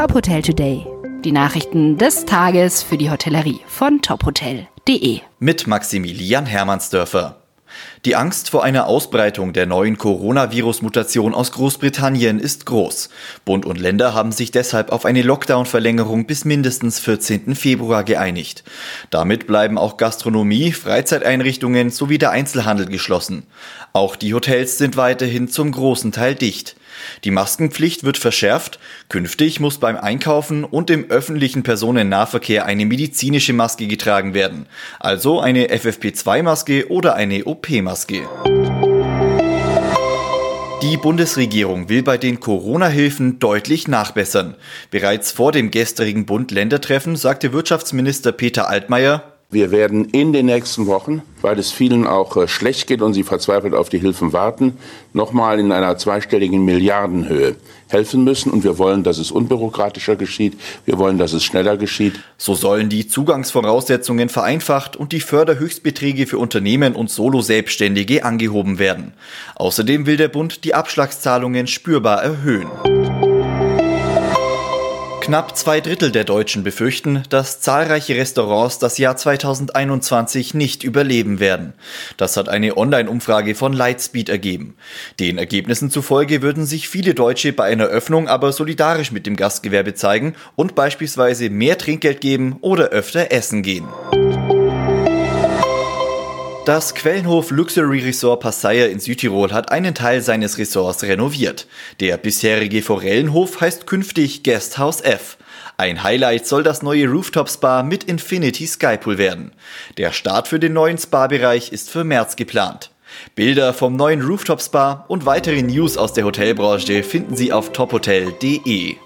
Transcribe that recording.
Top Hotel Today. Die Nachrichten des Tages für die Hotellerie von tophotel.de. Mit Maximilian Hermannsdörfer. Die Angst vor einer Ausbreitung der neuen Coronavirus-Mutation aus Großbritannien ist groß. Bund und Länder haben sich deshalb auf eine Lockdown-Verlängerung bis mindestens 14. Februar geeinigt. Damit bleiben auch Gastronomie, Freizeiteinrichtungen sowie der Einzelhandel geschlossen. Auch die Hotels sind weiterhin zum großen Teil dicht. Die Maskenpflicht wird verschärft. Künftig muss beim Einkaufen und im öffentlichen Personennahverkehr eine medizinische Maske getragen werden. Also eine FFP2-Maske oder eine OP-Maske. Die Bundesregierung will bei den Corona-Hilfen deutlich nachbessern. Bereits vor dem gestrigen Bund-Länder-Treffen sagte Wirtschaftsminister Peter Altmaier, wir werden in den nächsten Wochen, weil es vielen auch äh, schlecht geht und sie verzweifelt auf die Hilfen warten, nochmal in einer zweistelligen Milliardenhöhe helfen müssen. Und wir wollen, dass es unbürokratischer geschieht. Wir wollen, dass es schneller geschieht. So sollen die Zugangsvoraussetzungen vereinfacht und die Förderhöchstbeträge für Unternehmen und Solo-Selbstständige angehoben werden. Außerdem will der Bund die Abschlagszahlungen spürbar erhöhen. Knapp zwei Drittel der Deutschen befürchten, dass zahlreiche Restaurants das Jahr 2021 nicht überleben werden. Das hat eine Online-Umfrage von Lightspeed ergeben. Den Ergebnissen zufolge würden sich viele Deutsche bei einer Öffnung aber solidarisch mit dem Gastgewerbe zeigen und beispielsweise mehr Trinkgeld geben oder öfter essen gehen. Das Quellenhof Luxury Resort Passaier in Südtirol hat einen Teil seines Resorts renoviert. Der bisherige Forellenhof heißt künftig Guesthouse F. Ein Highlight soll das neue Rooftop Spa mit Infinity Skypool werden. Der Start für den neuen Spa-Bereich ist für März geplant. Bilder vom neuen Rooftop Spa und weitere News aus der Hotelbranche finden Sie auf tophotel.de.